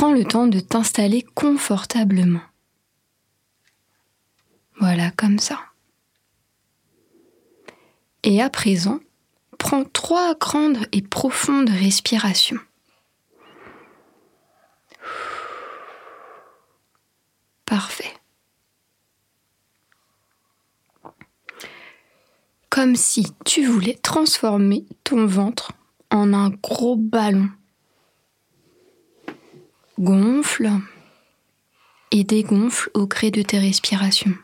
Prends le temps de t'installer confortablement. Voilà, comme ça. Et à présent, prends trois grandes et profondes respirations. Parfait. Comme si tu voulais transformer ton ventre en un gros ballon. Gonfle et dégonfle au gré de tes respirations.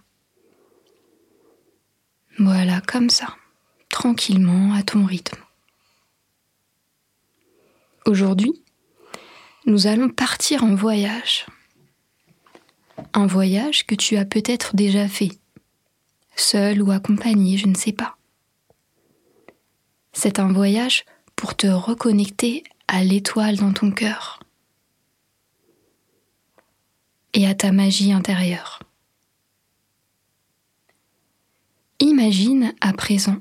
Voilà, comme ça, tranquillement, à ton rythme. Aujourd'hui, nous allons partir en voyage un voyage que tu as peut-être déjà fait, seul ou accompagné, je ne sais pas. C'est un voyage pour te reconnecter à l'étoile dans ton cœur et à ta magie intérieure. Imagine à présent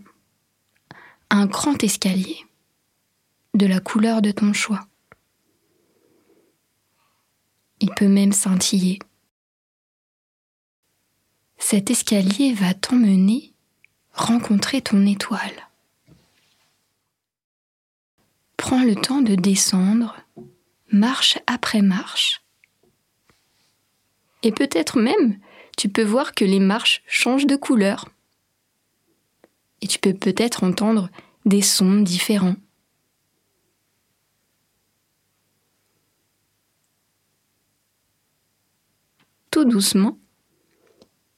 un grand escalier de la couleur de ton choix. Il peut même scintiller cet escalier va t'emmener rencontrer ton étoile. Prends le temps de descendre, marche après marche. Et peut-être même, tu peux voir que les marches changent de couleur. Et tu peux peut-être entendre des sons différents. Tout doucement,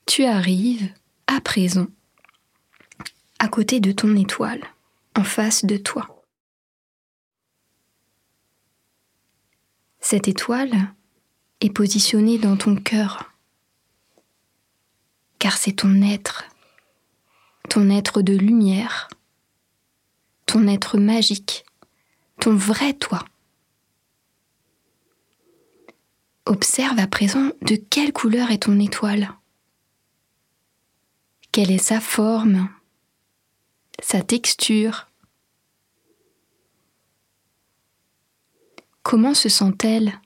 tu arrives à présent à côté de ton étoile, en face de toi. Cette étoile est positionnée dans ton cœur, car c'est ton être, ton être de lumière, ton être magique, ton vrai toi. Observe à présent de quelle couleur est ton étoile. Quelle est sa forme, sa texture. Comment se sent-elle?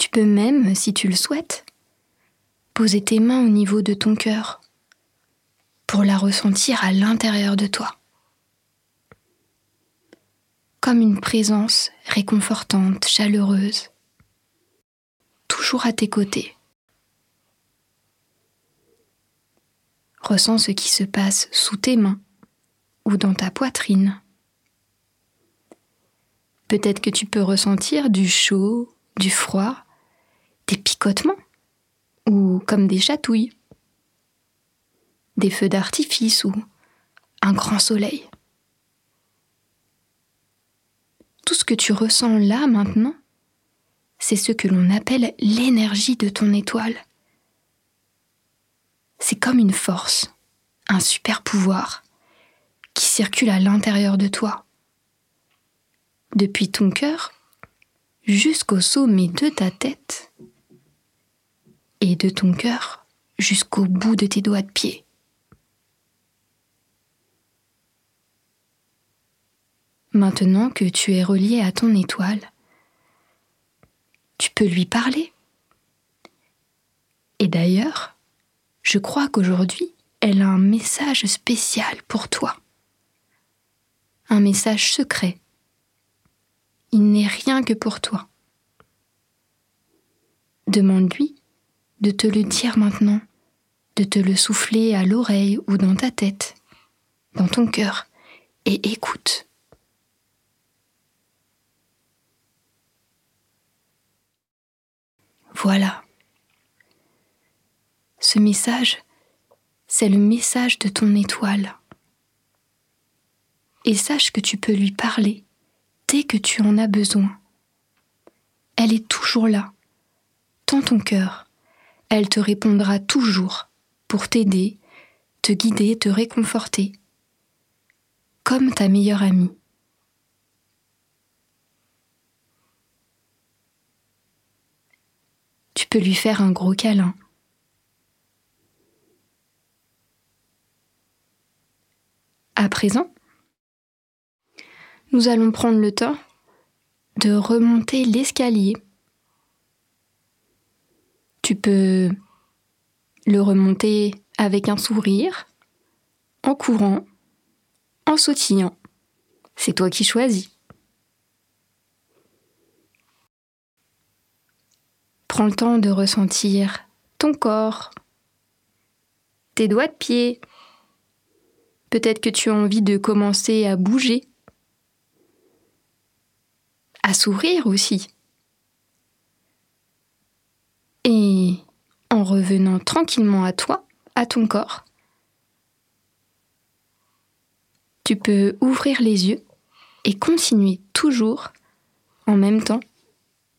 Tu peux même, si tu le souhaites, poser tes mains au niveau de ton cœur pour la ressentir à l'intérieur de toi, comme une présence réconfortante, chaleureuse toujours à tes côtés. Ressens ce qui se passe sous tes mains ou dans ta poitrine. Peut-être que tu peux ressentir du chaud, du froid, des picotements ou comme des chatouilles, des feux d'artifice ou un grand soleil. Tout ce que tu ressens là maintenant c'est ce que l'on appelle l'énergie de ton étoile. C'est comme une force, un super pouvoir qui circule à l'intérieur de toi. Depuis ton cœur jusqu'au sommet de ta tête et de ton cœur jusqu'au bout de tes doigts de pied. Maintenant que tu es relié à ton étoile, tu peux lui parler. Et d'ailleurs, je crois qu'aujourd'hui, elle a un message spécial pour toi. Un message secret. Il n'est rien que pour toi. Demande-lui de te le dire maintenant, de te le souffler à l'oreille ou dans ta tête, dans ton cœur, et écoute. Voilà. Ce message, c'est le message de ton étoile. Et sache que tu peux lui parler dès que tu en as besoin. Elle est toujours là, dans ton cœur. Elle te répondra toujours pour t'aider, te guider, te réconforter, comme ta meilleure amie. Tu peux lui faire un gros câlin. À présent, nous allons prendre le temps de remonter l'escalier. Tu peux le remonter avec un sourire, en courant, en sautillant. C'est toi qui choisis. Prends le temps de ressentir ton corps, tes doigts de pied. Peut-être que tu as envie de commencer à bouger, à sourire aussi. Et en revenant tranquillement à toi, à ton corps, tu peux ouvrir les yeux et continuer toujours en même temps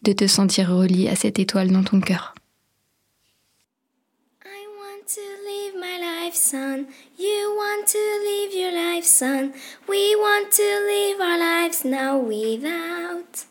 de te sentir relié à cette étoile dans ton cœur. Son. You want to live your life, son. We want to live our lives now without.